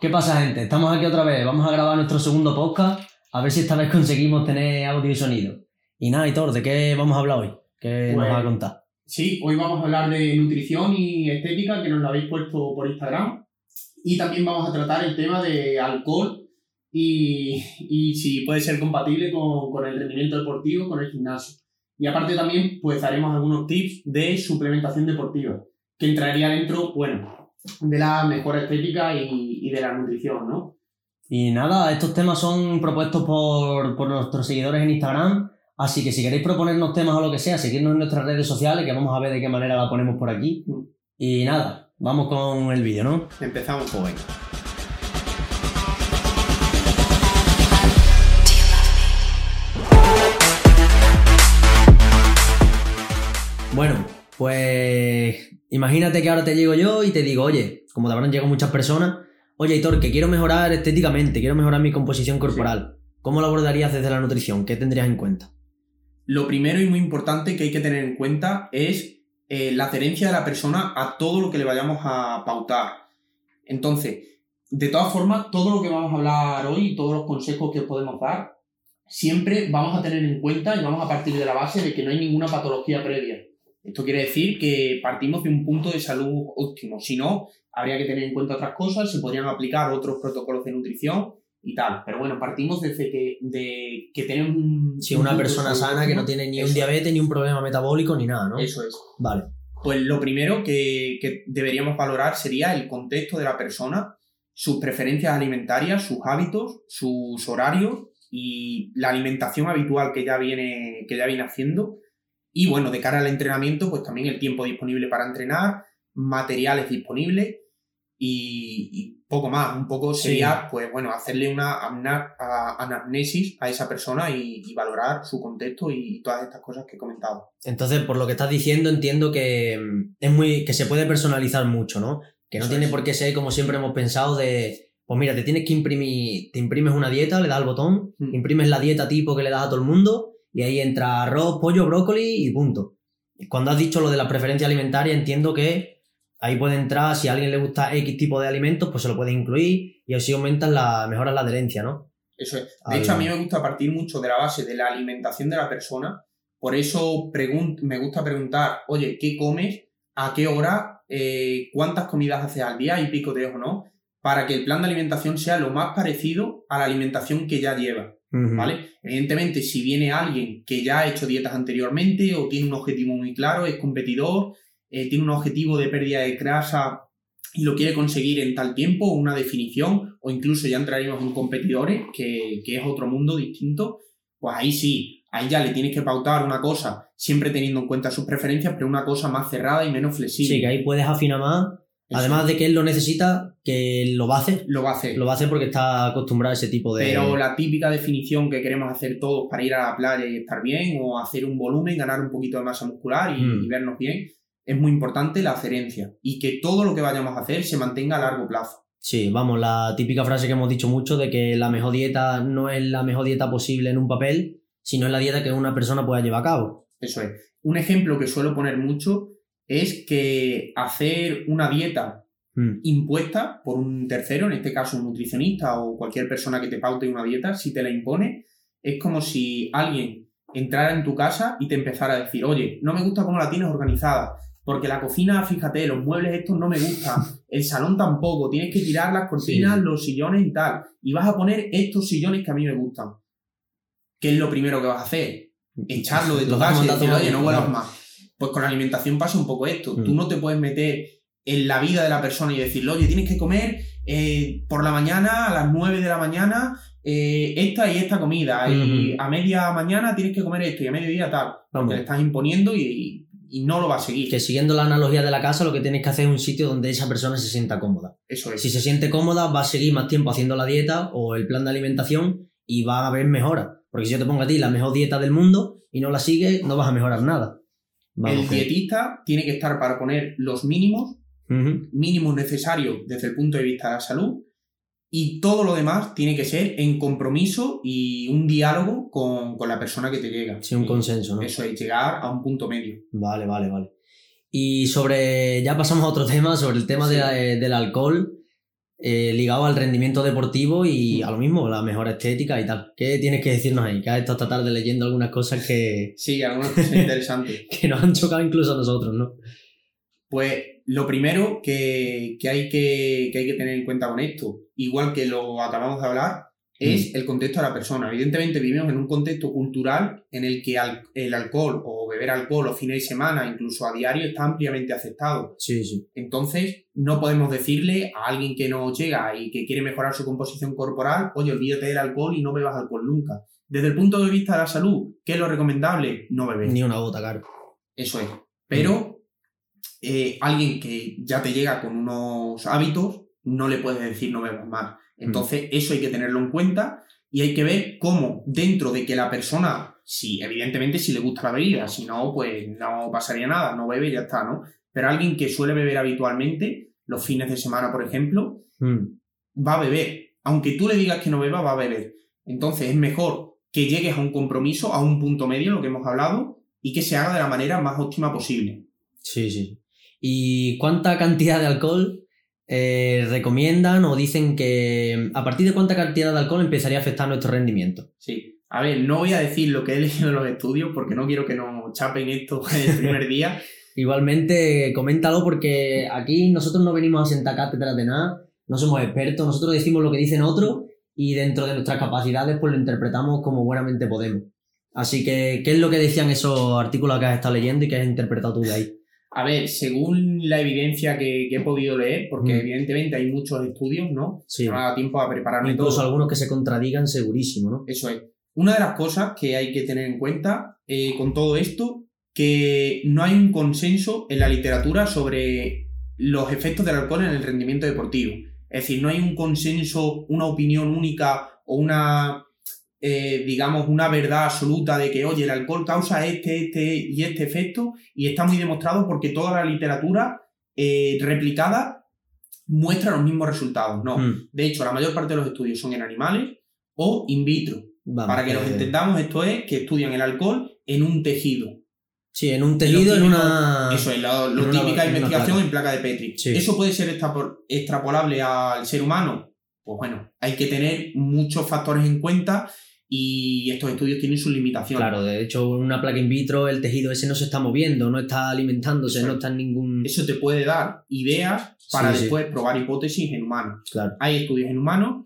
¿Qué pasa, gente? Estamos aquí otra vez. Vamos a grabar nuestro segundo podcast. A ver si esta vez conseguimos tener audio y sonido. Y nada, Hitor, ¿de qué vamos a hablar hoy? ¿Qué nos Pues- vas a contar? Sí, hoy vamos a hablar de nutrición y estética, que nos lo habéis puesto por Instagram. Y también vamos a tratar el tema de alcohol y, y si puede ser compatible con, con el rendimiento deportivo, con el gimnasio. Y aparte también, pues haremos algunos tips de suplementación deportiva, que entraría dentro, bueno, de la mejor estética y, y de la nutrición, ¿no? Y nada, estos temas son propuestos por, por nuestros seguidores en Instagram. Así que si queréis proponernos temas o lo que sea, seguirnos en nuestras redes sociales, que vamos a ver de qué manera la ponemos por aquí. Mm. Y nada, vamos con el vídeo, ¿no? Empezamos pues venga. Bueno, pues imagínate que ahora te llego yo y te digo, oye, como te habrán llegado muchas personas, oye, Hitor, que quiero mejorar estéticamente, quiero mejorar mi composición corporal. ¿Cómo lo abordarías desde la nutrición? ¿Qué tendrías en cuenta? Lo primero y muy importante que hay que tener en cuenta es eh, la adherencia de la persona a todo lo que le vayamos a pautar. Entonces, de todas formas, todo lo que vamos a hablar hoy, todos los consejos que os podemos dar, siempre vamos a tener en cuenta y vamos a partir de la base de que no hay ninguna patología previa. Esto quiere decir que partimos de un punto de salud óptimo. Si no, habría que tener en cuenta otras cosas, se podrían aplicar otros protocolos de nutrición y tal. Pero bueno, partimos desde que, de que tenemos un... Si un una persona sana que no tiene ni un eso es. diabetes, ni un problema metabólico, ni nada, ¿no? Eso es. Vale. Pues lo primero que, que deberíamos valorar sería el contexto de la persona, sus preferencias alimentarias, sus hábitos, sus horarios y la alimentación habitual que ya viene, que ya viene haciendo. Y bueno, de cara al entrenamiento, pues también el tiempo disponible para entrenar, materiales disponibles y, y poco más. Un poco Sí. sería, pues bueno, hacerle una anamnesis a esa persona y, y valorar su contexto y todas estas cosas que he comentado. Entonces, por lo que estás diciendo, entiendo que mm, es muy. que se puede personalizar mucho, ¿no? Que no Eso tiene es. por qué ser como siempre hemos pensado de. Pues mira, te tienes que imprimir. Te imprimes una dieta, le das al botón, Mm. imprimes la dieta tipo que le das a todo el mundo, y ahí entra arroz, pollo, brócoli y punto. Cuando has dicho lo de la preferencia alimentaria, entiendo que ahí puede entrar, si a alguien le gusta X tipo de alimentos, pues se lo puedes incluir y así aumentas la, mejoras la adherencia, ¿no? Eso es. De Al- hecho, a mí me gusta partir mucho de la base de la alimentación de la persona. Por eso me gusta preguntar, oye, ¿qué comes? ¿A qué hora? Eh, ¿Cuántas comidas haces al día? ¿Y picoteos o no? Para que el plan de alimentación sea lo más parecido a la alimentación que ya lleva. ¿Vale? Evidentemente, si viene alguien que ya ha hecho dietas anteriormente o tiene un objetivo muy claro, es competidor, eh, tiene un objetivo de pérdida de grasa y lo quiere conseguir en tal tiempo, una definición, o incluso ya entraríamos en competidores, que, que es otro mundo distinto, pues ahí sí, ahí ya le tienes que pautar una cosa, siempre teniendo en cuenta sus preferencias, pero una cosa más cerrada y menos flexible. Sí, que ahí puedes afinar más. Eso Además de que él lo necesita, que lo va a hacer. lo va a hacer. Lo va a hacer porque está acostumbrado a ese tipo de. Pero la típica definición que queremos hacer todos para ir a la playa y estar bien, o hacer un volumen, ganar un poquito de masa muscular y, Mm. y vernos bien, es muy importante la adherencia y que todo lo que vayamos a hacer se mantenga a largo plazo. Sí, vamos, la típica frase que hemos dicho mucho de que la mejor dieta no es la mejor dieta posible en un papel, sino es la dieta que una persona pueda llevar a cabo. Eso es. Un ejemplo que suelo poner mucho es que hacer una dieta Mm. impuesta por un tercero, en este caso un nutricionista o cualquier persona que te paute una dieta, si te la impone, es como si alguien entrara en tu casa y te empezara a decir, oye, no me gusta cómo la tienes organizada, porque la cocina, fíjate, los muebles estos no me gustan, el salón tampoco, tienes que tirar las cortinas, Sí. los sillones y tal, y vas a poner estos sillones que a mí me gustan. ¿Qué es lo primero que vas a hacer? Echarlo de tu casa y decir, oye, no vuelvas más. Pues con la alimentación pasa un poco esto. Mm. Tú no te puedes meter en la vida de la persona y decirle, oye, tienes que comer eh, por la mañana, a las 9 de la mañana, eh, esta y esta comida. Y a media mañana tienes que comer esto y a mediodía tal. Porque le estás imponiendo y, y no lo va a seguir. Que siguiendo la analogía de la casa, lo que tienes que hacer es un sitio donde esa persona se sienta cómoda. Eso es. Si se siente cómoda, va a seguir más tiempo haciendo la dieta o el plan de alimentación y va a haber mejora. Porque si yo te pongo a ti la mejor dieta del mundo y no la sigues, no vas a mejorar nada. Vamos, el que- dietista tiene que estar para poner los mínimos, Ujú. mínimos necesarios desde el punto de vista de la salud. Y todo lo demás tiene que ser en compromiso y un diálogo con, con la persona que te llega. Sí, un Y consenso, ¿no? Eso es, llegar a un punto medio. Vale, vale, vale. Y sobre, ya pasamos a otro tema, sobre el tema Sí. de eh, del alcohol. eh, ligado al rendimiento deportivo y a lo mismo, la mejor estética y tal. ¿Qué tienes que decirnos ahí? Que has estado esta tarde leyendo algunas cosas que, Sí, algunas cosas interesantes. que nos han chocado incluso a nosotros, ¿no? Pues lo primero que, que hay que, que hay que tener en cuenta con esto, igual que lo acabamos de hablar, es el contexto de la persona. Evidentemente vivimos en un contexto cultural en el que al- el alcohol o beber alcohol los fines de semana, incluso a diario, está ampliamente aceptado. Sí, sí. Entonces, no podemos decirle a alguien que nos llega y que quiere mejorar su composición corporal, oye, olvídate del alcohol y no bebas alcohol nunca. Desde el punto de vista de la salud, ¿qué es lo recomendable? No beber. Ni una gota, claro. Eso es. Pero eh, alguien que ya te llega con unos hábitos, no le puedes decir no bebas más. Entonces, eso hay que tenerlo en cuenta y hay que ver cómo dentro de que la persona, si evidentemente si le gusta la bebida, si no, pues no pasaría nada, no bebe y ya está, ¿no? Pero alguien que suele beber habitualmente, los fines de semana, por ejemplo, Mm. va a beber. Aunque tú le digas que no beba, va a beber. Entonces es mejor que llegues a un compromiso, a un punto medio, lo que hemos hablado, y que se haga de la manera más óptima posible. Sí, sí. ¿Y cuánta cantidad de alcohol eh, recomiendan o dicen que a partir de cuánta cantidad de alcohol empezaría a afectar nuestro rendimiento? Sí. A ver, no voy a decir lo que he leído en los estudios porque no quiero que nos chapen esto el primer día. Igualmente, coméntalo porque aquí nosotros no venimos a sentar cátedras de nada, no somos expertos, nosotros decimos lo que dicen otros y dentro de nuestras capacidades pues lo interpretamos como buenamente podemos. Así que, ¿qué es lo que decían esos artículos que has estado leyendo y que has interpretado tú de ahí? A ver, según la evidencia que, que he podido leer, porque Mm. evidentemente hay muchos estudios, ¿no? Sí. No me ha dado tiempo a prepararme Incluso todo. algunos que se contradigan segurísimo, ¿no? Eso es. Una de las cosas que hay que tener en cuenta eh, con todo esto, que no hay un consenso en la literatura sobre los efectos del alcohol en el rendimiento deportivo. Es decir, no hay un consenso, una opinión única o una, eh, digamos, una verdad absoluta de que, oye, el alcohol causa este, este y este efecto y está muy demostrado porque toda la literatura eh, replicada muestra los mismos resultados. No. Mm. De hecho, la mayor parte de los estudios son en animales o in vitro. Vamos, Para que nos eh, entendamos, esto es que estudian el alcohol en un tejido. Sí, en un tejido, en una... Eso es, lo, lo una- típica en investigación placa. en placa de Petri. Sí. ¿Eso puede ser extrapo- extrapolable al ser humano? Pues bueno, hay que tener muchos factores en cuenta y estos estudios tienen sus limitaciones. Claro, de hecho, en una placa in vitro el tejido ese no se está moviendo, no está alimentándose, no es. está en ningún... Eso te puede dar ideas para Sí, sí. después probar hipótesis en humanos. Claro. Hay estudios en humanos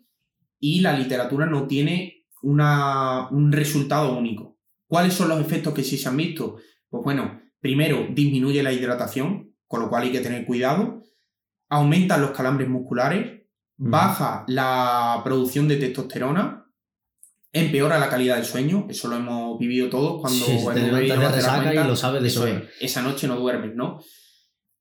y la literatura no tiene una- un resultado único. ¿Cuáles son los efectos que sí se han visto? Pues bueno, primero disminuye la hidratación, con lo cual hay que tener cuidado. Aumentan los calambres musculares, Mm. baja la producción de testosterona, empeora la calidad del sueño, eso lo hemos vivido todos cuando Sí, te hemos levantas bebido, te resaca y lo sabes de Eso es, esa noche no duermes, ¿no?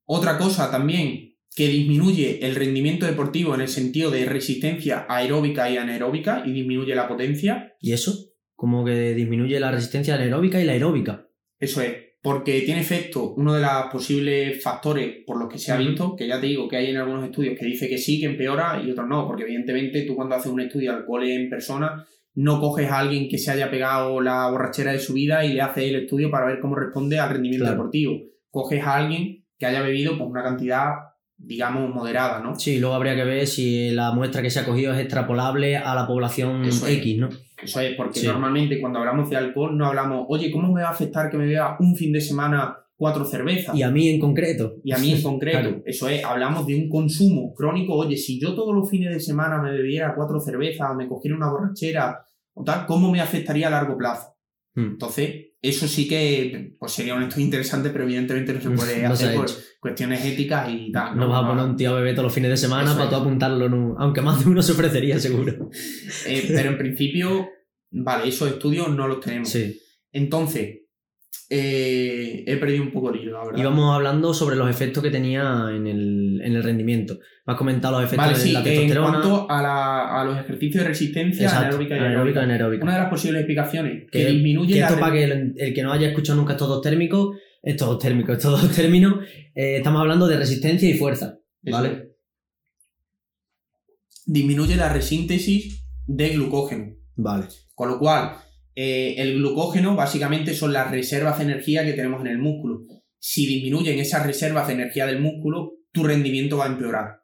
Otra cosa también que disminuye el rendimiento deportivo en el sentido de resistencia aeróbica y anaeróbica y disminuye la potencia. ¿Y eso? Como que disminuye la resistencia anaeróbica y la aeróbica. Eso es, porque tiene efecto uno de los posibles factores por los que se ha visto, que ya te digo que hay en algunos estudios que dice que sí, que empeora y otros no, porque evidentemente tú cuando haces un estudio de alcohol en persona no coges a alguien que se haya pegado la borrachera de su vida y le haces el estudio para ver cómo responde al rendimiento Claro. deportivo. Coges a alguien que haya bebido pues, una cantidad, digamos, moderada, ¿no? Sí, luego habría que ver si la muestra que se ha cogido es extrapolable a la población Eso es. X, ¿no? Eso es, porque Sí. normalmente cuando hablamos de alcohol no hablamos, oye, ¿cómo me va a afectar que me beba un fin de semana cuatro cervezas? Y a mí en concreto. Y a mí en concreto, Claro. eso es, hablamos de un consumo crónico. Oye, si yo todos los fines de semana me bebiera cuatro cervezas o me cogiera una borrachera o tal, ¿cómo me afectaría a largo plazo? Mm. Entonces, eso sí que pues, sería un estudio interesante, pero evidentemente no se puede No se hacer ha por hecho. cuestiones éticas y tal. No vas a poner un tío a beber todos los fines de semana Eso para tú apuntarlo, no- aunque más de uno se ofrecería seguro. Eh, pero en principio, vale, esos estudios no los tenemos. Sí. Entonces, eh, he perdido un poco el hilo, la verdad. Íbamos hablando sobre los efectos que tenía en el, en el rendimiento. Me has comentado los efectos Vale, de sí, la en testosterona. cuanto a, la- a los ejercicios de resistencia Exacto, anaeróbica y anaeróbica, aeróbica. anaeróbica. Una de las posibles explicaciones que, Que- disminuye Que la esto re- para que el, el que no haya escuchado nunca estos dos térmicos, estos dos térmicos, estos dos términos, eh, estamos hablando de resistencia y fuerza, ¿vale? disminuye la resíntesis de glucógeno. Vale. Con lo cual, eh, el glucógeno básicamente son las reservas de energía que tenemos en el músculo. Si disminuyen esas reservas de energía del músculo, tu rendimiento va a empeorar.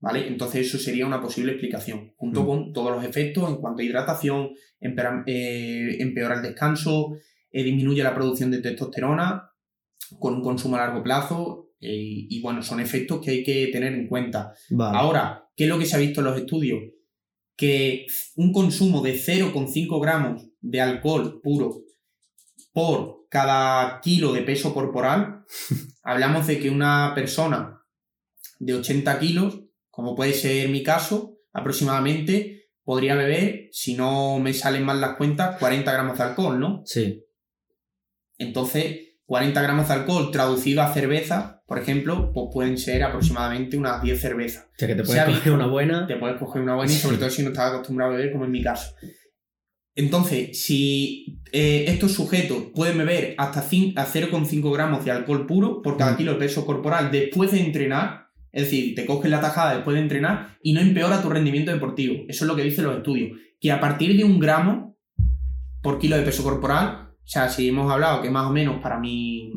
¿Vale? Entonces eso sería una posible explicación, junto Mm. con todos los efectos en cuanto a hidratación, empeora, eh, empeora el descanso, eh, disminuye la producción de testosterona con un consumo a largo plazo eh, y bueno, son efectos que hay que tener en cuenta. Vale. Ahora, ¿qué es lo que se ha visto en los estudios? Que un consumo de 0,5 gramos de alcohol puro por cada kilo de peso corporal, hablamos de que una persona de 80 kilos, como puede ser mi caso, aproximadamente podría beber, si no me salen mal las cuentas, 40 gramos de alcohol, ¿no? Sí. Entonces, 40 gramos de alcohol traducido a cerveza, por ejemplo, pues pueden ser aproximadamente unas 10 cervezas. O sea, que te puedes coger visto. una buena. Te puedes coger una buena y sobre todo si no estás acostumbrado a beber, como en mi caso. Entonces, si eh, estos sujetos pueden beber hasta cin- a 0,5 gramos de alcohol puro por cada Mm. kilo de peso corporal después de entrenar, es decir, te coges la tajada después de entrenar y no empeora tu rendimiento deportivo. Eso es lo que dicen los estudios. Que a partir de un gramo por kilo de peso corporal, o sea, si hemos hablado que más o menos para mi,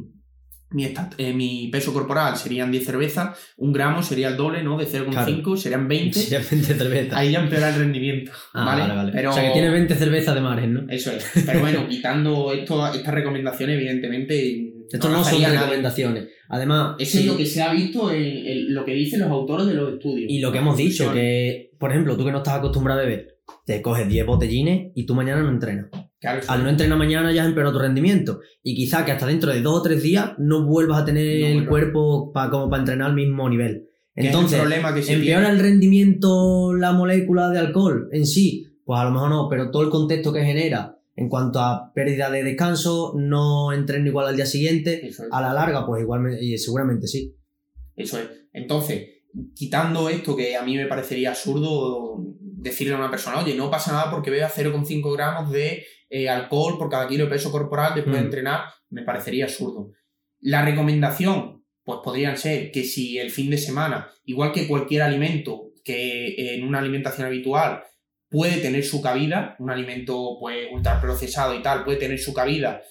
mi, estat- eh, mi peso corporal serían 10 cervezas, un gramo sería el doble, ¿no? De 0,5 serían 20. Sí, 20 cervezas. Ahí ya empeora el rendimiento. Ah, ¿vale? vale, vale. Pero, O sea, que tiene 20 cervezas de mares, ¿no? Eso es. Pero bueno, quitando esto, estas recomendaciones, evidentemente. Esto no, son haría nadie. recomendaciones. Además, Eso sí, es lo que se ha visto en, en lo que dicen los autores de los estudios. y lo que hemos dicho, que, por ejemplo, tú que no estás acostumbrado a beber, te coges 10 botellines y tú mañana no entrenas. Claro, Al no entrenar mañana ya has empeorado tu rendimiento. Y quizá que hasta dentro de dos o tres días no vuelvas a tener No el cuerpo pa- como para entrenar al mismo nivel. Entonces, el problema que se ¿empeora tiene. el rendimiento la molécula de alcohol en sí? Pues a lo mejor no, pero todo el contexto que genera en cuanto a pérdida de descanso, no entreno igual al día siguiente, es. a la larga, pues igualmente, seguramente sí. Eso es. Entonces, quitando esto que a mí me parecería absurdo decirle a una persona, oye, no pasa nada porque beba 0,5 gramos de eh, alcohol por cada kilo de peso corporal después de Mm. entrenar, me parecería absurdo. La recomendación, pues podrían ser que si el fin de semana, igual que cualquier alimento que en una alimentación habitual puede tener su cabida, un alimento pues ultraprocesado y tal, puede tener su cabida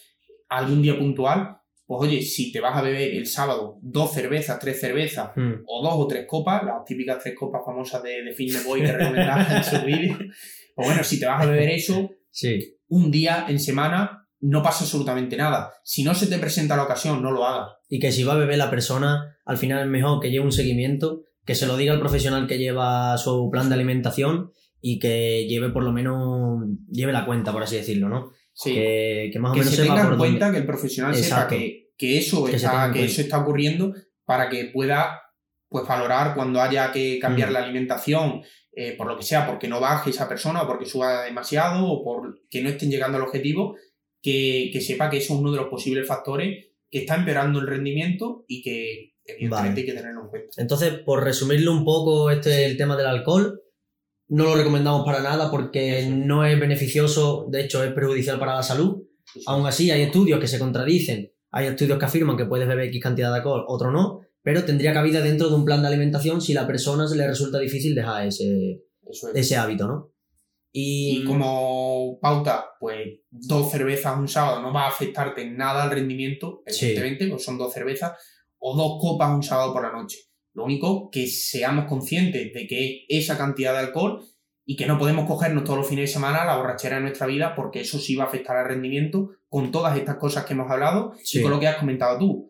algún día puntual, pues oye, si te vas a beber el sábado dos cervezas, tres cervezas, Mm. o dos o tres copas, las típicas tres copas famosas de, de Fitness Boy que recomendaba en su vídeo, pues bueno, si te vas a beber eso Sí. Un día en semana, no pasa absolutamente nada. Si no se te presenta la ocasión, no lo hagas. Y que si va a beber la persona, al final es mejor que lleve un seguimiento, que se lo diga al profesional que lleva su plan de alimentación y que lleve por lo menos, lleve la cuenta, por así decirlo, ¿no? Sí. Que, que más o que menos se tenga en dónde- cuenta que el profesional Exacto. sepa que, que eso Que está, que eso está ocurriendo para que pueda pues valorar cuando haya que cambiar Mm. la alimentación, eh, por lo que sea, porque no baje esa persona, o porque suba demasiado, o por que no estén llegando al objetivo, que, que sepa que eso es uno de los posibles factores que está empeorando el rendimiento y que evidentemente Vale. hay que tenerlo en cuenta. Entonces, por resumirlo un poco, este el tema del alcohol, no lo recomendamos para nada porque Eso. no es beneficioso, de hecho es perjudicial para la salud. Aún así, hay estudios que se contradicen, hay estudios que afirman que puedes beber X cantidad de alcohol, otro no, pero tendría cabida dentro de un plan de alimentación si la persona se le resulta difícil dejar ese, Eso es. ese hábito, ¿no? Y, Y como pauta, pues dos cervezas un sábado no va a afectarte en nada al rendimiento, Sí. evidentemente, pues son dos cervezas, o dos copas un sábado por la noche. Lo único que seamos conscientes de que esa cantidad de alcohol y que no podemos cogernos todos los fines de semana la borrachera de nuestra vida porque eso sí va a afectar al rendimiento con todas estas cosas que hemos hablado Sí. y con lo que has comentado tú.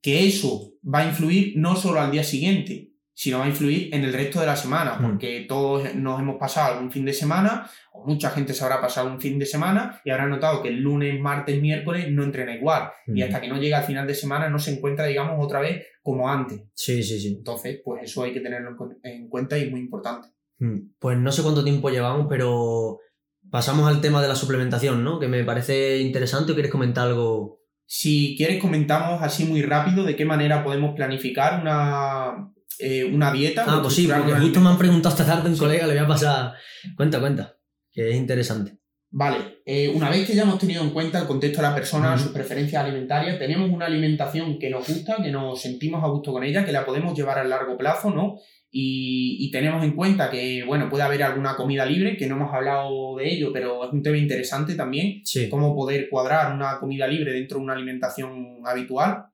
Que eso va a influir no solo al día siguiente, sino va a influir en el resto de la semana, Mm. porque todos nos hemos pasado algún fin de semana, o mucha gente se habrá pasado un fin de semana y habrá notado que el lunes, martes, miércoles no entrena igual. Y Mm. hasta que no llega al final de semana no se encuentra, digamos, otra vez como antes. Sí, sí, sí. Entonces, pues eso hay que tenerlo en cu- en cuenta y es muy importante. Mm. Pues no sé cuánto tiempo llevamos, pero pasamos al tema de la suplementación, ¿no? Que me parece interesante. ¿O quieres comentar algo? Si quieres, comentamos así muy rápido de qué manera podemos planificar una, eh, una dieta. Ah, pues sí, porque una justo me han preguntado esta tarde un Sí. colega, le voy a pasar. Cuenta, cuenta. Que es interesante. Vale, eh, una vez que ya hemos tenido en cuenta el contexto de la persona, sus preferencias alimentarias, tenemos una alimentación que nos gusta, que nos sentimos a gusto con ella, que la podemos llevar a largo plazo, ¿no? Y, y tenemos en cuenta que, bueno, puede haber alguna comida libre, que no hemos hablado de ello, pero es un tema interesante también, Sí. cómo poder cuadrar una comida libre dentro de una alimentación habitual.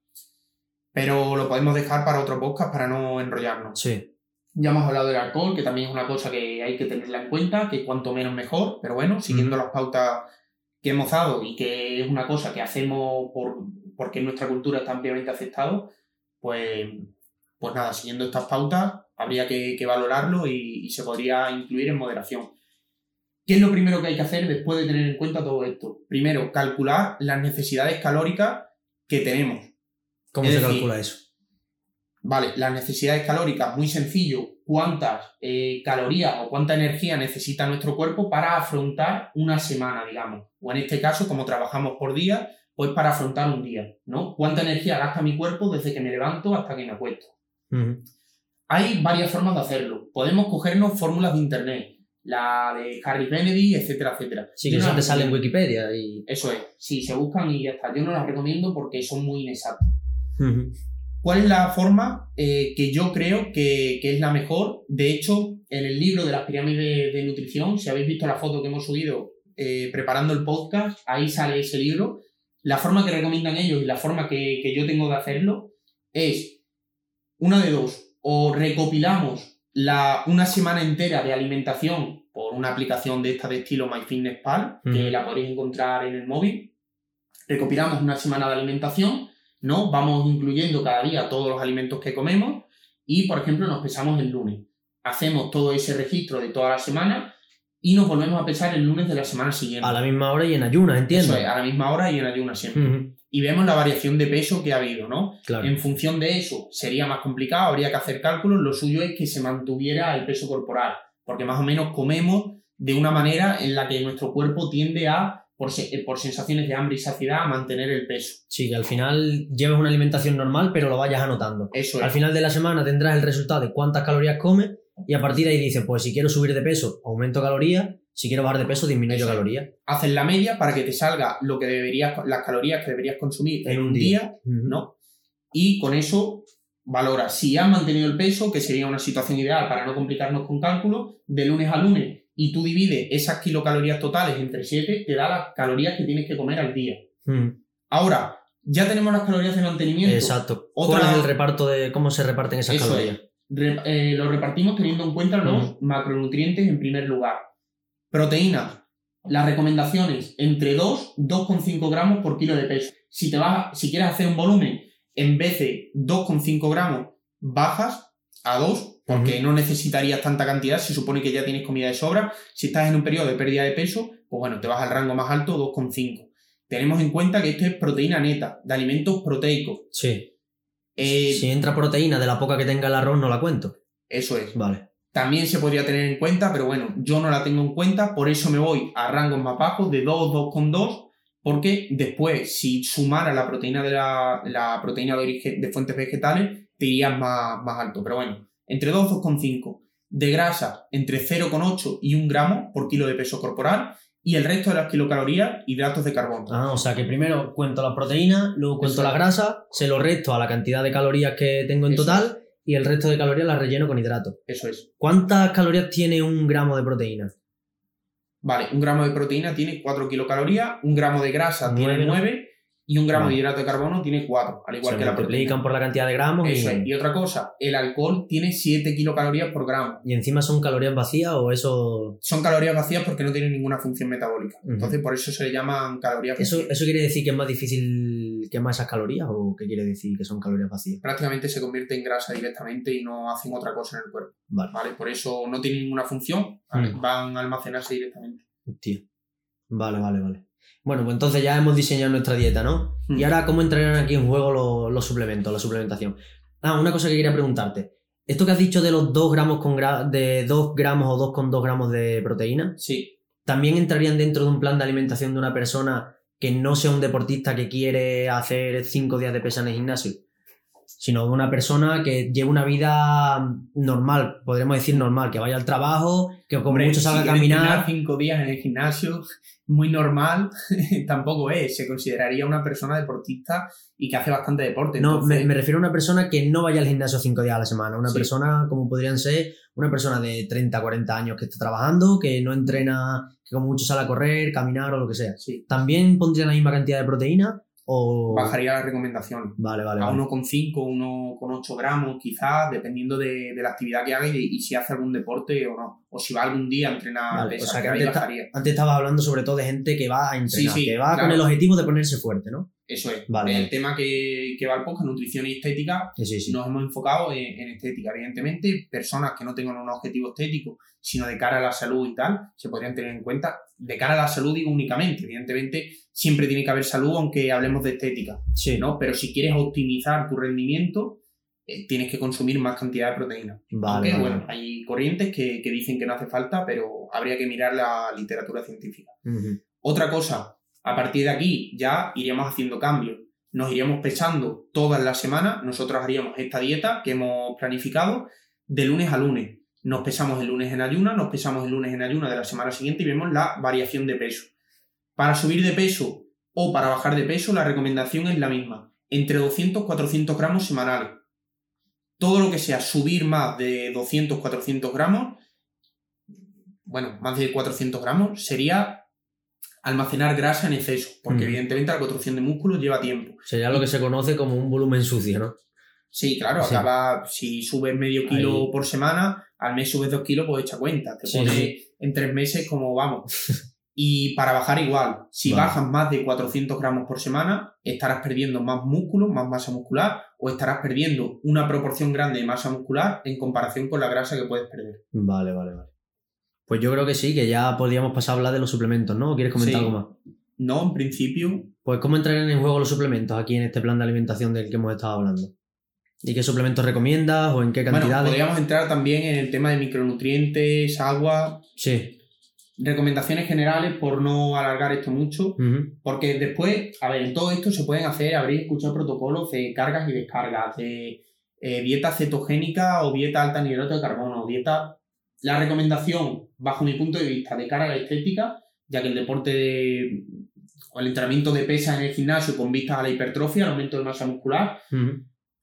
Pero lo podemos dejar para otro podcast para no enrollarnos. Sí. Ya hemos hablado del alcohol, que también es una cosa que hay que tenerla en cuenta, que cuanto menos mejor, pero bueno, siguiendo las pautas que hemos dado y que es una cosa que hacemos por, porque en nuestra cultura está ampliamente aceptado, pues, pues nada, siguiendo estas pautas habría que, que valorarlo y, y se podría incluir en moderación. ¿Qué es lo primero que hay que hacer después de tener en cuenta todo esto? Primero, calcular las necesidades calóricas que tenemos. ¿Cómo Es se decir, calcula eso? Vale, las necesidades calóricas, muy sencillo. ¿Cuántas eh, calorías o cuánta energía necesita nuestro cuerpo para afrontar una semana, digamos? O en este caso, como trabajamos por día, pues para afrontar un día, ¿no? ¿Cuánta energía gasta mi cuerpo desde que me levanto hasta que me acuesto? Ujú. Hay varias formas de hacerlo. Podemos cogernos fórmulas de internet, la de Harry Kennedy, etcétera, etcétera. Sí, que no eso te sale en. Wikipedia y... Eso es, sí, se buscan y ya está. Yo no las recomiendo porque son muy inexactas. ¿Cuál es la forma eh, que yo creo que, que es la mejor? De hecho, en el libro de las pirámides de nutrición, si habéis visto la foto que hemos subido eh, preparando el podcast, ahí sale ese libro. La forma que recomiendan ellos y la forma que, que yo tengo de hacerlo es una de dos. O recopilamos la, una semana entera de alimentación por una aplicación de esta de estilo MyFitnessPal, que la podéis encontrar en el móvil. Recopilamos una semana de alimentación ¿no? Vamos incluyendo cada día todos los alimentos que comemos y, por ejemplo, nos pesamos el lunes. Hacemos todo ese registro de toda la semana y nos volvemos a pesar el lunes de la semana siguiente. A la misma hora y en ayunas, entiendo. Eso es, a la misma hora y en ayunas siempre. Ujú. Y vemos la variación de peso que ha habido, ¿no? Claro. En función de eso sería más complicado, habría que hacer cálculos. Lo suyo es que se mantuviera el peso corporal, porque más o menos comemos de una manera en la que nuestro cuerpo tiende a, por, se- eh, por sensaciones de hambre y saciedad, a mantener el peso. Sí, que al final lleves una alimentación normal, pero lo vayas anotando. Eso es. Al final de la semana tendrás el resultado de cuántas calorías comes y a partir de ahí dices, pues si quiero subir de peso, aumento calorías, si quiero bajar de peso, disminuyo calorías. haces la media para que te salga lo que deberías, las calorías que deberías consumir en un día. ¿no? Y con eso valora si has mantenido el peso, que sería una situación ideal para no complicarnos con cálculos, de lunes a lunes, y tú divides esas kilocalorías totales entre 7, te da las calorías que tienes que comer al día. Ahora, ya tenemos las calorías de mantenimiento. Exacto. Otra- ¿Cuál es el reparto de cómo se reparten esas Eso calorías? Re- eh, lo repartimos teniendo en cuenta los macronutrientes en primer lugar. Proteínas. Las recomendaciones entre 2, 2,5 gramos por kilo de peso. Si, te vas, si quieres hacer un volumen, en vez de 2,5 gramos, bajas a 2, porque no necesitarías tanta cantidad, se supone que ya tienes comida de sobra. Si estás en un periodo de pérdida de peso, pues bueno, te vas al rango más alto, 2,5. Tenemos en cuenta que esto es proteína neta, de alimentos proteicos. Sí. Eh, Si entra proteína de la poca que tenga el arroz, no la cuento. Eso es. Vale. también se podría tener en cuenta, pero bueno, yo no la tengo en cuenta, por eso me voy a rangos más bajos de 2, 2,2, porque después, si sumara la proteína de la, la proteína de, origen, de fuentes vegetales, te irías más, más alto. Pero bueno, entre 2, 2,5. De grasa, entre 0,8 y 1 gramo por kilo de peso corporal, y el resto de las kilocalorías, hidratos de carbono. Ah, o sea que primero cuento las proteínas, luego cuento Eso la grasa, se lo resto a la cantidad de calorías que tengo en Eso total y el resto de calorías las relleno con hidratos. Eso es. ¿Cuántas calorías tiene un gramo de proteína? Vale, un gramo de proteína tiene 4 kilocalorías, un gramo de grasa tiene ¿no? 9 y un gramo Vale. de hidrato de carbono tiene 4, al igual se que la proteína. multiplican por la cantidad de gramos y, Eso es. Y otra cosa, el alcohol tiene 7 kilocalorías por gramo. y encima son calorías vacías o eso... Son calorías vacías porque no tienen ninguna función metabólica. Entonces, por eso se le llaman calorías eso. vacías. ¿Eso quiere decir que es más difícil quemar esas calorías o qué quiere decir que son calorías vacías? Prácticamente se convierte en grasa directamente y no hacen otra cosa en el cuerpo. Vale. ¿vale? Por eso no tienen ninguna función, Mm. van a almacenarse directamente. Hostia. Vale, vale, vale. Bueno, pues entonces ya hemos diseñado nuestra dieta, ¿no? Mm. Y ahora, ¿cómo entrarían aquí en juego los, los suplementos, la suplementación? Ah, una cosa que quería preguntarte. Esto que has dicho de los 2 gramos con gra- de 2 gramos o 2,2 gramos de proteína, Sí, ¿también entrarían dentro de un plan de alimentación de una persona que no sea un deportista que quiere hacer 5 días de pesa en el gimnasio? Sino de una persona que lleve una vida normal, podríamos decir normal, que vaya al trabajo, que como Hombre, mucho salga si a caminar. cinco días en el gimnasio, muy normal, tampoco es. Se consideraría una persona deportista y que hace bastante deporte. No, entonces- me, me refiero a una persona que no vaya al gimnasio cinco días a la semana. Una Sí. persona como podrían ser una persona de 30, 40 años que está trabajando, que no entrena, que como mucho sale a correr, caminar o lo que sea. Sí. ¿También pondría la misma cantidad de proteína O... bajaría las recomendaciones. Vale, vale. A vale. 1,5, 1,8 gramos, quizás, dependiendo de, de la actividad que haga y, si hace algún deporte o no. O si va algún día a entrenar Vale, pesas, o sea, que antes, bajaría. antes estabas hablando sobre todo de gente que va a entrenar, Sí, sí, que va con el objetivo de ponerse fuerte, ¿no? Eso es. Vale, el tema que, que va al podcast, nutrición y estética, sí. nos hemos enfocado en, en estética. Evidentemente, personas que no tengan un objetivo estético, sino de cara a la salud y tal, se podrían tener en cuenta. De cara a la salud digo únicamente. Evidentemente, siempre tiene que haber salud, aunque hablemos de estética, Sí, ¿no? Pero si quieres optimizar tu rendimiento, eh, tienes que consumir más cantidad de proteína. Vale, Aunque, vale, bueno, hay corrientes que, que dicen que no hace falta, pero habría que mirar la literatura científica. Otra cosa, a partir de aquí ya iríamos haciendo cambios. Nos iríamos pesando todas las semanas. Nosotros haríamos esta dieta que hemos planificado de lunes a lunes. Nos pesamos el lunes en ayuna, nos pesamos el lunes en ayuna de la semana siguiente y vemos la variación de peso. Para subir de peso o para bajar de peso, la recomendación es la misma. Entre 200 y 400 gramos semanales. Todo lo que sea subir más de 200 400 gramos, bueno, más de 400 gramos, sería almacenar grasa en exceso, porque Mm. evidentemente la construcción de músculos lleva tiempo. Sería lo que se conoce como un volumen sucio, ¿no? Sí, claro, Sí. acaba, si subes medio kilo Ahí. por semana, al mes subes dos kilos, pues echa cuenta. Te Sí, en tres meses como vamos. Y para bajar igual, si Vale. bajas más de 400 gramos por semana, estarás perdiendo más músculo, más masa muscular, o estarás perdiendo una proporción grande de masa muscular en comparación con la grasa que puedes perder. Vale, vale, vale. Pues yo creo que sí, que ya podríamos pasar a hablar de los suplementos, ¿no? ¿O quieres comentar algo más? No, en principio, Pues cómo entrarían en juego los suplementos aquí en este plan de alimentación del que hemos estado hablando. ¿Y qué suplementos recomiendas o en qué bueno, cantidades? podríamos entrar también en el tema de micronutrientes, agua, Sí. recomendaciones generales por no alargar esto mucho. Ujú. Porque después, a ver, en todo esto se pueden hacer, habréis escuchado protocolos de cargas y descargas, de eh, dieta cetogénica o dieta alta en hidrato de carbono, dieta... La recomendación, bajo mi punto de vista, de cara a la estética, ya que el deporte de- o el entrenamiento de pesa en el gimnasio con vistas a la hipertrofia, al aumento de masa muscular.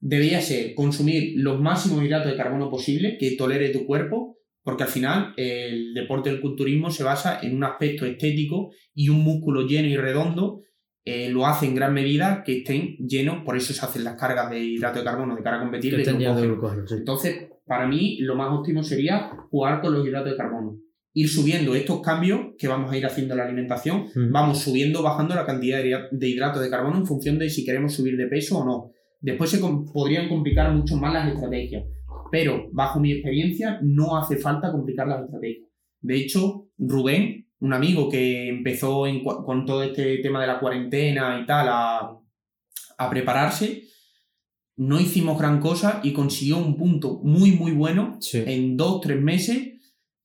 Debería ser consumir los máximos hidratos de carbono posible que tolere tu cuerpo, porque al final el deporte del culturismo se basa en un aspecto estético y un músculo lleno y redondo eh, lo hace en gran medida que estén llenos, por eso se hacen las cargas de hidrato de carbono de cara a competir. De glucógeno. sí. Entonces, para mí, lo más óptimo sería jugar con los hidratos de carbono. Ir subiendo estos cambios que vamos a ir haciendo en la alimentación, vamos subiendo o bajando la cantidad de hidra- de hidratos de carbono en función de si queremos subir de peso o no. Después se podrían complicar mucho más las estrategias, pero bajo mi experiencia no hace falta complicar las estrategias. De hecho, Rubén, un amigo que empezó en con todo este tema de la cuarentena y tal a, a prepararse, no hicimos gran cosa y consiguió un punto muy muy bueno Sí. en dos, tres meses,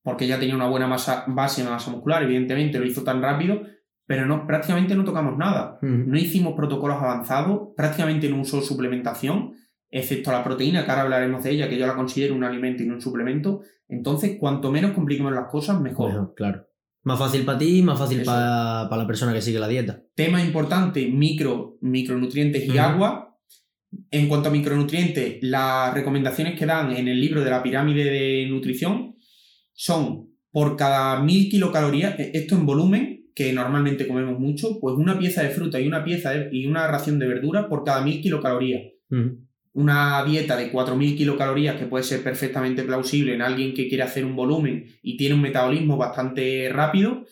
porque ya tenía una buena masa, base de masa muscular, evidentemente lo hizo tan rápido, pero no, prácticamente no tocamos nada. No hicimos protocolos avanzados, prácticamente no usó suplementación, excepto la proteína, que ahora hablaremos de ella, que yo la considero un alimento y no un suplemento. Entonces, cuanto menos compliquemos las cosas, mejor. Mejor, claro. Más fácil para ti, más fácil para la persona que sigue la dieta. Tema importante, micro, micronutrientes y agua. En cuanto a micronutrientes, las recomendaciones que dan en el libro de la pirámide de nutrición son por cada mil kilocalorías, eh, esto en volumen, que normalmente comemos mucho, pues una pieza de fruta y una pieza de- y una ración de verdura por cada mil kilocalorías. Una dieta de 4.000 kilocalorías que puede ser perfectamente plausible en alguien que quiere hacer un volumen y tiene un metabolismo bastante rápido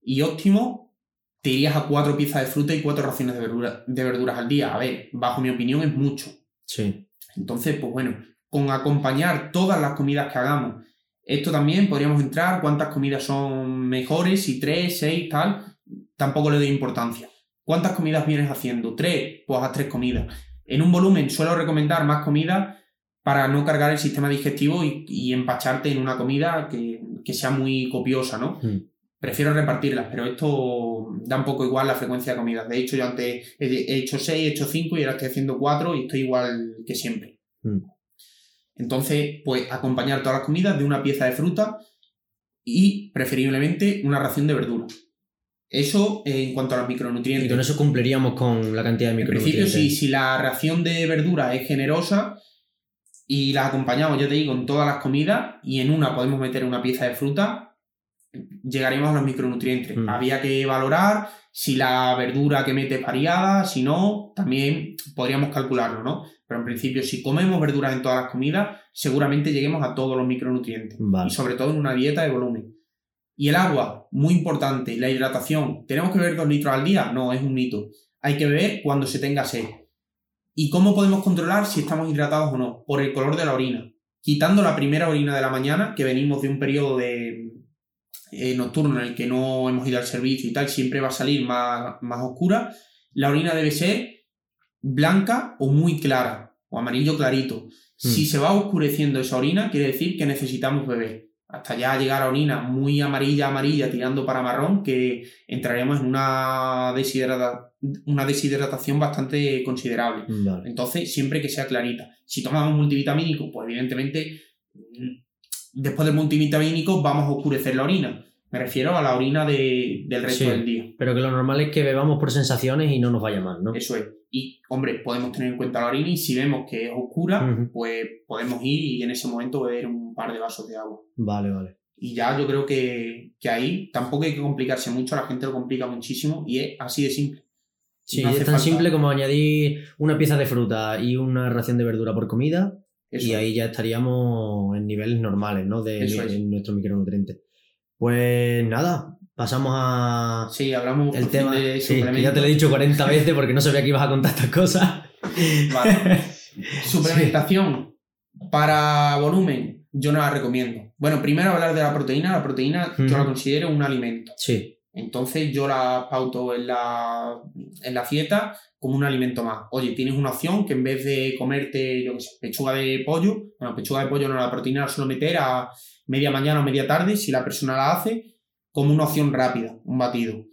y óptimo, te irías a cuatro piezas de fruta y cuatro raciones de, verdura- de verduras al día. A ver, bajo mi opinión es mucho. Sí. Entonces, pues bueno, con acompañar todas las comidas que hagamos, esto también podríamos entrar, cuántas comidas son mejores, si tres, seis, tal, tampoco le doy importancia. ¿Cuántas comidas vienes haciendo? Tres, pues haz tres comidas. En un volumen suelo recomendar más comidas para no cargar el sistema digestivo y, y empacharte en una comida que, que sea muy copiosa, ¿no? Mm. Prefiero repartirlas, pero esto da un poco igual la frecuencia de comidas. De hecho, yo antes he he hecho seis, he hecho cinco y ahora estoy haciendo cuatro y estoy igual que siempre. Mm. Entonces, pues acompañar todas las comidas de una pieza de fruta y preferiblemente una ración de verdura. Eso eh, en cuanto a los micronutrientes. Y con eso cumpliríamos con la cantidad de En principio, micronutrientes. si, si la ración de verdura es generosa y la acompañamos, ya te digo, en todas las comidas y en una podemos meter una pieza de fruta, llegaremos a los micronutrientes. Mm. Había que valorar si la verdura que mete es variada, si no, también podríamos calcularlo, ¿no? Pero en principio, si comemos verduras en todas las comidas, seguramente lleguemos a todos los micronutrientes. Vale. Y sobre todo en una dieta de volumen. Y el agua, muy importante, la hidratación. ¿Tenemos que beber dos litros al día? No, es un mito. Hay que beber cuando se tenga sed. ¿Y cómo podemos controlar si estamos hidratados o no? Por el color de la orina. Quitando la primera orina de la mañana, que venimos de un periodo de, eh, nocturno en el que no hemos ido al servicio y tal, siempre va a salir más, más oscura. La orina debe ser blanca o muy clara, o amarillo clarito. Si se va oscureciendo esa orina, quiere decir que necesitamos beber. Hasta ya llegar a orina muy amarilla, amarilla, tirando para marrón, que entraremos en una, deshidrata- una deshidratación bastante considerable. Vale. Entonces, siempre que sea clarita. Si tomamos multivitamínico, pues evidentemente, mm, después del multivitamínico vamos a oscurecer la orina. Me refiero a la orina de- del resto Sí. del día. Pero que lo normal es que bebamos por sensaciones y no nos vaya mal, ¿no? Eso es. Y, hombre, podemos tener en cuenta la orina y si vemos que es oscura, pues podemos ir y en ese momento beber un par de vasos de agua. Vale, vale. Y ya yo creo que, que ahí tampoco hay que complicarse mucho, la gente lo complica muchísimo y es así de simple. Sí, No es tan falta- simple como añadir una pieza de fruta y una ración de verdura por comida Eso y es. ahí ya estaríamos en niveles normales, ¿no? De, de nuestros micronutrientes. Pues nada, pasamos a Sí, hablamos el tema. de Sí, que ya te lo he dicho 40 veces porque no sabía que ibas a contar estas cosas. Vale. Suplementación para volumen, yo no la recomiendo. Bueno, primero hablar de la proteína. La proteína yo la considero un alimento. Sí, Entonces yo la pauto en la, en la dieta como un alimento más. Oye, tienes una opción que en vez de comerte, yo qué sé, pechuga de pollo, bueno, pechuga de pollo no, la proteína la suelo meter a media mañana o media tarde, si la persona la hace, como una opción rápida, un batido.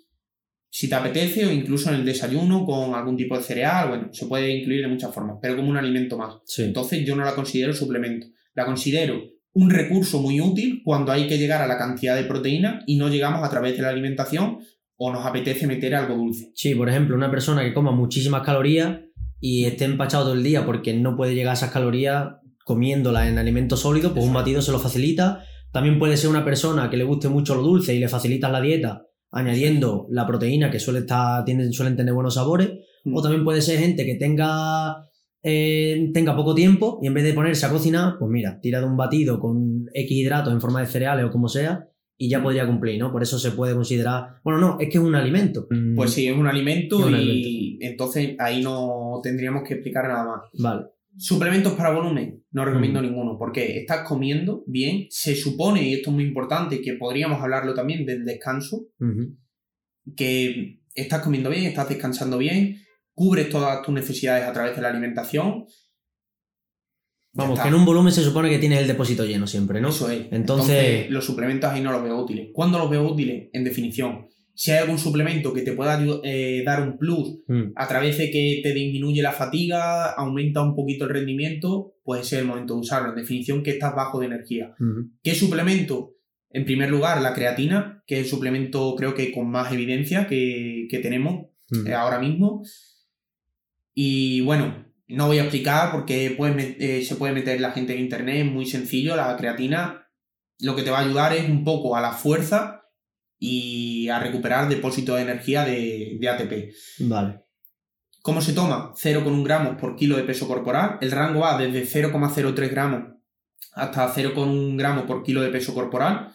Si te apetece o incluso en el desayuno con algún tipo de cereal, bueno, se puede incluir de muchas formas, pero como un alimento más. sí. Entonces yo no la considero suplemento, la considero un recurso muy útil cuando hay que llegar a la cantidad de proteína y no llegamos a través de la alimentación o nos apetece meter algo dulce. Sí, por ejemplo, una persona que coma muchísimas calorías y esté empachado todo el día porque no puede llegar a esas calorías comiéndolas en alimentos sólidos, pues un batido se lo facilita. También puede ser una persona que le guste mucho lo dulce y le facilitas la dieta añadiendo la proteína que suele estar, tienen, suelen tener buenos sabores. Mm. O también puede ser gente que tenga, eh, tenga poco tiempo y en vez de ponerse a cocinar, pues mira, tira de un batido con X hidratos en forma de cereales o como sea y ya Mm. podría cumplir, ¿no? Por eso se puede considerar... Bueno, no, es que es un alimento. Pues sí, es un alimento Es un y entonces ahí no tendríamos que explicar nada más. Vale. Suplementos para volumen, no recomiendo Mm. ninguno, porque estás comiendo bien, se supone, y esto es muy importante, que podríamos hablarlo también del descanso, que estás comiendo bien, estás descansando bien, cubres todas tus necesidades a través de la alimentación. Vamos, que en un volumen se supone que tienes el depósito lleno siempre, ¿no? Eso es. Entonces- los suplementos ahí no los veo útiles. ¿Cuándo los veo útiles? En definición. Si hay algún suplemento que te pueda eh, dar un plus Mm, a través de que te disminuye la fatiga, aumenta un poquito el rendimiento, pues ese es el momento de usarlo. En definición, que estás bajo de energía. ¿Qué suplemento? En primer lugar, la creatina, que es el suplemento creo que con más evidencia que, que tenemos Mm. eh, ahora mismo. Y bueno, no voy a explicar porque puedes eh, se puede meter la gente en internet, es muy sencillo. La creatina lo que te va a ayudar es un poco a la fuerza y a recuperar depósitos de energía de, de ATP. Vale. ¿Cómo se toma? 0,1 gramos por kilo de peso corporal. El rango va desde 0,03 gramos hasta 0,1 gramos por kilo de peso corporal.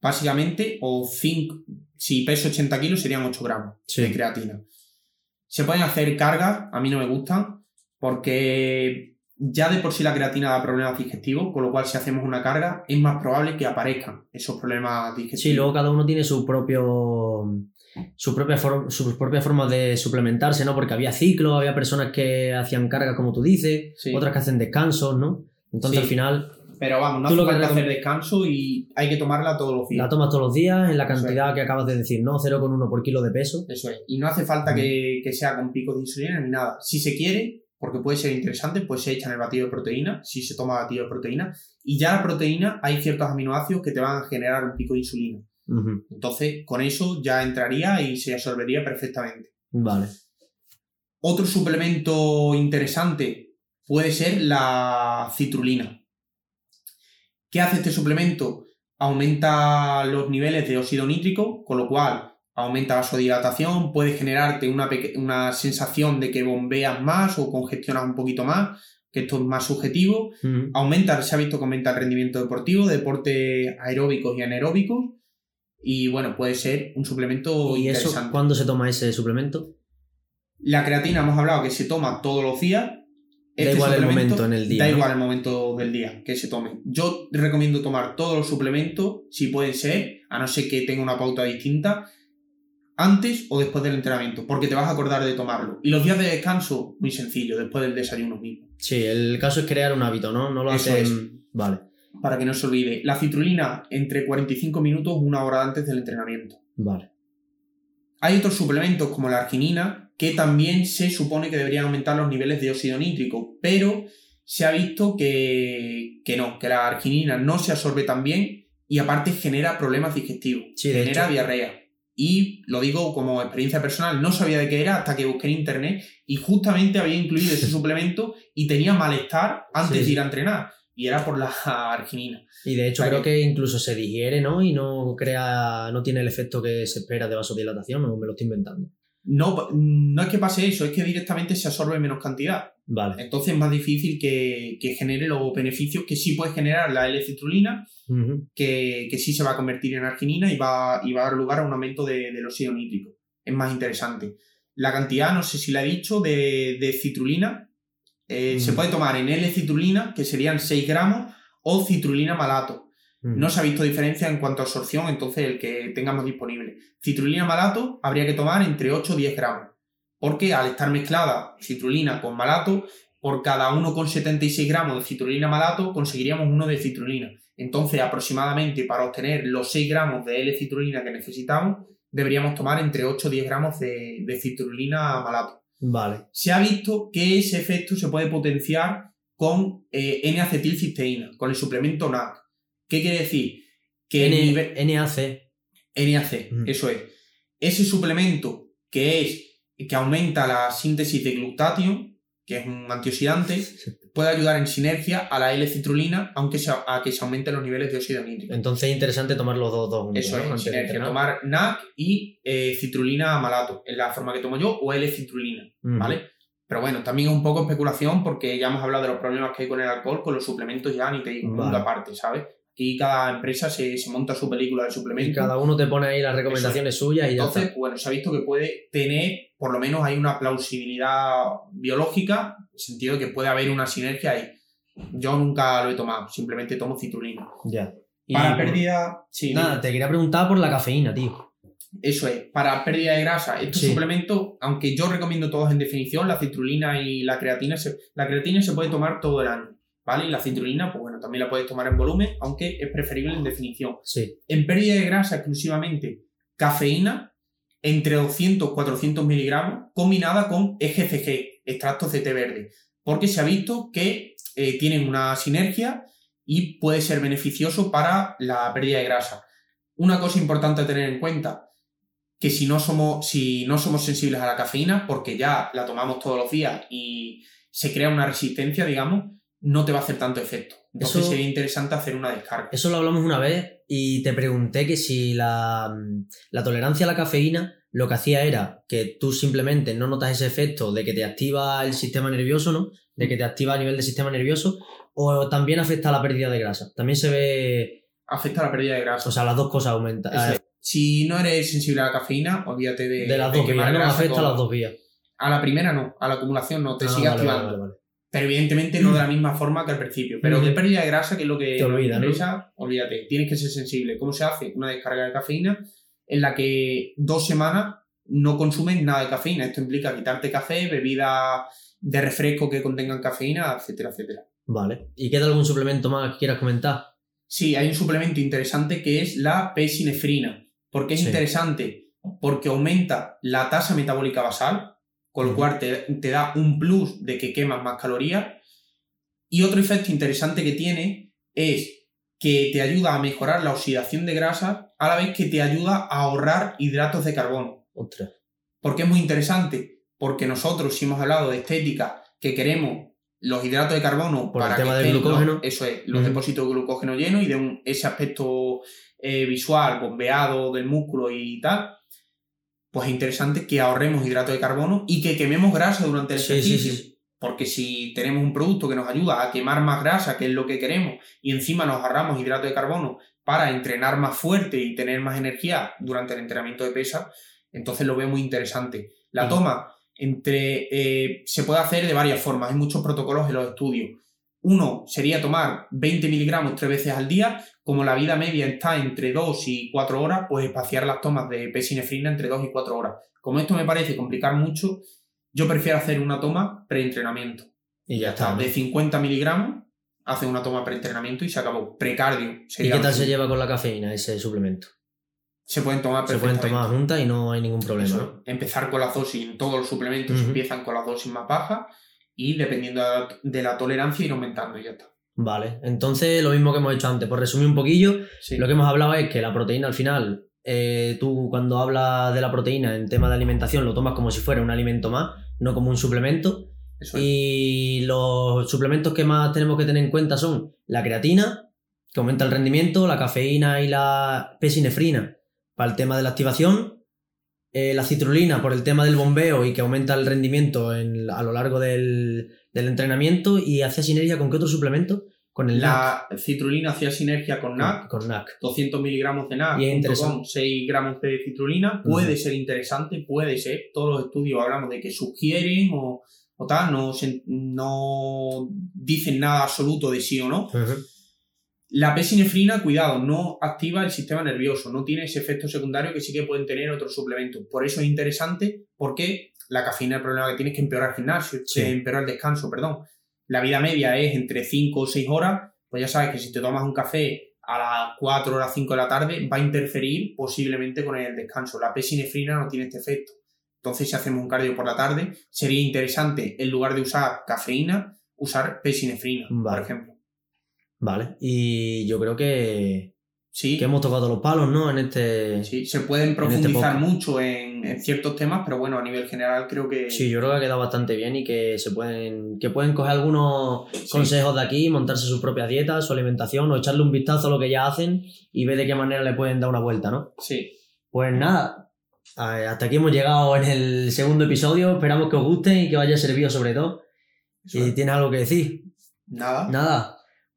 Básicamente, o 5, si peso 80 kilos serían 8 gramos Sí. de creatina. Se pueden hacer cargas, a mí no me gustan, porque ya de por sí la creatina da problemas digestivos, con lo cual si hacemos una carga es más probable que aparezcan esos problemas digestivos. Sí, luego cada uno tiene su propio su propia sus propias formas de suplementarse, ¿no? Porque había ciclos, había personas que hacían cargas, como tú dices, Sí. otras que hacen descansos, ¿no? Entonces Sí. al final Pero vamos, no hace falta hacer descanso y hay que tomarla todos los días. la tomas todos los días en la es. cantidad que acabas de decir, ¿no? 0,1 por kilo de peso. Eso es. Y no hace falta que, que sea con picos de insulina ni nada. Si se quiere, porque puede ser interesante, pues se echa en el batido de proteína, si se toma batido de proteína. Y ya la proteína, hay ciertos aminoácidos que te van a generar un pico de insulina. Entonces, con eso ya entraría y se absorbería perfectamente. Vale. Otro suplemento interesante puede ser la citrulina. ¿Qué hace este suplemento? aumenta los niveles de óxido nítrico, con lo cual aumenta la vasodilatación, puede generarte una, una sensación de que bombeas más o congestionas un poquito más, que esto es más subjetivo. Aumenta, se ha visto que aumenta el rendimiento deportivo, deportes aeróbicos y anaeróbicos. Y bueno, puede ser un suplemento ¿Y eso cuándo se toma ese suplemento? La creatina hemos hablado que se toma todos los días. da este igual el momento en el día. Da igual el momento del día que se tome. Yo recomiendo tomar todos los suplementos, si pueden ser, a no ser que tenga una pauta distinta, antes o después del entrenamiento, porque te vas a acordar de tomarlo. Y los días de descanso, muy sencillo, después del desayuno mismo. Sí, el caso es crear un hábito, ¿no? No lo hacen. Vale. Para que no se olvide. La citrulina entre 45 minutos, una hora antes del entrenamiento. Vale. Hay otros suplementos como la arginina que también se supone que deberían aumentar los niveles de óxido nítrico, pero se ha visto que, que no, que la arginina no se absorbe tan bien y aparte genera problemas digestivos, genera diarrea. Y lo digo como experiencia personal, no sabía de qué era hasta que busqué en internet y justamente había incluido ese suplemento y tenía malestar antes de ir a entrenar. Y era por la arginina. Y de hecho creo que... incluso se digiere, ¿no? Y no crea, no tiene el efecto que se espera de vasodilatación, o me lo estoy inventando. No, no es que pase eso, es que directamente se absorbe menos cantidad. Vale. Entonces es más difícil que, genere los beneficios que sí puede generar la L-citrulina, que, sí se va a convertir en arginina y va, y va a dar lugar a un aumento de, del óxido nítrico. Es más interesante. La cantidad, no sé si la he dicho, de, citrulina eh, se puede tomar en L-citrulina, que serían 6 gramos, o citrulina malato. No se ha visto diferencia en cuanto a absorción, entonces el que tengamos disponible. Citrulina malato habría que tomar entre 8 o 10 gramos porque al estar mezclada citrulina con malato, por cada 1,76 gramos de citrulina malato conseguiríamos uno de citrulina. Entonces, aproximadamente para obtener los 6 gramos de L-citrulina que necesitamos, deberíamos tomar entre 8 o 10 gramos de, citrulina malato. Vale. Se ha visto que ese efecto se puede potenciar con eh, N-acetilcisteína, con el suplemento NAC. ¿Qué quiere decir? Que NAC. NAC, eso es. Ese suplemento que es que aumenta la síntesis de glutatión, que es un antioxidante, puede ayudar en sinergia a la L-citrulina, aunque sea, a que se aumenten los niveles de óxido nítrico. Entonces es interesante tomar los dos, dos Eso es, en sinergia, tomar NAC y eh, citrulina malato, en la forma que tomo yo, o L-citrulina, ¿vale? Pero bueno, también es un poco especulación porque ya hemos hablado de los problemas que hay con el alcohol, con los suplementos ya ni te digo, mundo aparte, ¿sabes? Y cada empresa se, monta su película de suplemento. Y cada uno te pone ahí las recomendaciones suyas y Entonces, bueno, se ha visto que puede tener, por lo menos hay una plausibilidad biológica, en el sentido de que puede haber una sinergia ahí. Yo nunca lo he tomado, simplemente tomo citrulina. Ya. para pérdida... Sí, nada, te quería preguntar por la cafeína, tío. Eso es, para pérdida de grasa. Estos suplementos, aunque yo recomiendo todos en definición, la citrulina y la creatina, la creatina se puede tomar todo el año. ¿Vale? Y la citrulina, pues bueno, también la puedes tomar en volumen, aunque es preferible en definición. Sí. En pérdida de grasa exclusivamente, cafeína entre 200 400 miligramos combinada con EGCG, extractos de té verde, porque se ha visto que eh, tienen una sinergia y puede ser beneficioso para la pérdida de grasa. Una cosa importante a tener en cuenta, que si no somos, si no somos sensibles a la cafeína, porque ya la tomamos todos los días y se crea una resistencia, digamos, no te va a hacer tanto efecto. Entonces sería interesante hacer una descarga. Eso lo hablamos una vez y te pregunté que si la, tolerancia a la cafeína lo que hacía era que tú simplemente no notas ese efecto de que te activa el sistema nervioso, ¿no? De que te activa a nivel del sistema nervioso, o también afecta a la pérdida de grasa. También se ve. Afecta a la pérdida de grasa. O sea, las dos cosas aumentan. Si no eres sensible a la cafeína, olvídate de. De las dos vías, no afecta a las dos vías. A la primera no, a la acumulación no, te ah, sigue activando. Pero evidentemente no de la misma forma que al principio. Pero de pérdida de grasa, que es lo que te olvida, olvídate, tienes que ser sensible. ¿Cómo se hace? Una descarga de cafeína en la que dos semanas no consumes nada de cafeína. Esto implica quitarte café, bebida de refresco que contengan cafeína, etcétera, etcétera. Vale. ¿Y queda algún suplemento más que quieras comentar? Sí, hay un suplemento interesante que es la P-sinefrina. ¿Por qué es interesante? Porque aumenta la tasa metabólica basal, con lo cual te, da un plus de que quemas más calorías. Y otro efecto interesante que tiene es que te ayuda a mejorar la oxidación de grasa a la vez que te ayuda a ahorrar hidratos de carbono. Otra. ¿Por qué es muy interesante? Porque nosotros, si hemos hablado de estética, que queremos los hidratos de carbono Por el para tema que del glucógeno. ¿no? eso es, los depósitos de glucógeno llenos y de un, ese aspecto eh, visual, bombeado del músculo y tal, pues es interesante que ahorremos hidratos de carbono y que quememos grasa durante el Sí, ejercicio. sí. Porque si tenemos un producto que nos ayuda a quemar más grasa, que es lo que queremos, y encima nos ahorramos hidrato de carbono para entrenar más fuerte y tener más energía durante el entrenamiento de pesa, entonces lo veo muy interesante. La toma entre eh, se puede hacer de varias formas, hay muchos protocolos en los estudios. Uno sería tomar 20 miligramos tres veces al día, como la vida media está entre 2 y 4 horas, pues espaciar las tomas de pesinefrina entre 2 y 4 horas. Como esto me parece complicar mucho, yo prefiero hacer una toma preentrenamiento. Y ya está. ¿no? De 50 miligramos, hace una toma preentrenamiento y se acabó. Precardio. ¿Y qué tal se lleva con la cafeína ese suplemento? Se pueden tomar Se pueden tomar juntas y no hay ningún problema. Empezar con las dosis, en todos los suplementos empiezan con las dosis más bajas y dependiendo de la, tolerancia ir aumentando y ya está. Vale, entonces lo mismo que hemos hecho antes. Por resumir un poquillo, Sí. lo que hemos hablado es que la proteína al final, eh, tú cuando hablas de la proteína en tema de alimentación lo tomas como si fuera un alimento más, no como un suplemento. Eso es. Y los suplementos que más tenemos que tener en cuenta son la creatina, que aumenta el rendimiento, la cafeína y la pesinefrina para el tema de la activación, eh, la citrulina por el tema del bombeo y que aumenta el rendimiento en- a lo largo del, del entrenamiento y hace sinergia con qué otro suplemento? Con el La citrulina hacía sinergia con NAC. NAC, Con NAC. 200 miligramos de NAC, Y es interesante. con 6 gramos de citrulina. Puede ser interesante, puede ser. Todos los estudios hablamos de que sugieren o, o tal, no, se- no dicen nada absoluto de sí o no. Ujú. La pesinefrina, cuidado, no activa el sistema nervioso, no tiene ese efecto secundario que sí que pueden tener otros suplementos. Por eso es interesante, porque la cafeína el problema que tiene es que empeora el gimnasio, Sí. que empeora el descanso, perdón. La vida media es entre 5 o 6 horas, pues ya sabes que si te tomas un café a las 4 o las 5 de la tarde va a interferir posiblemente con el descanso. La pesinefrina no tiene este efecto. Entonces, si hacemos un cardio por la tarde, sería interesante, en lugar de usar cafeína, usar pesinefrina, Vale. por ejemplo. Vale, y yo creo que, Sí, que hemos tocado los palos, ¿no? En este... Sí, se pueden este profundizar mucho en, en ciertos temas, pero bueno, a nivel general creo que Sí, yo creo que ha quedado bastante bien y que se pueden, que pueden coger algunos consejos de aquí, montarse su propia dieta, su alimentación o echarle un vistazo a lo que ya hacen y ver de qué manera le pueden dar una vuelta, ¿no? sí. Pues nada, hasta aquí hemos llegado en el segundo episodio, esperamos que os guste y que os haya servido sobre todo. Si es. tienes algo que decir, Nada. nada,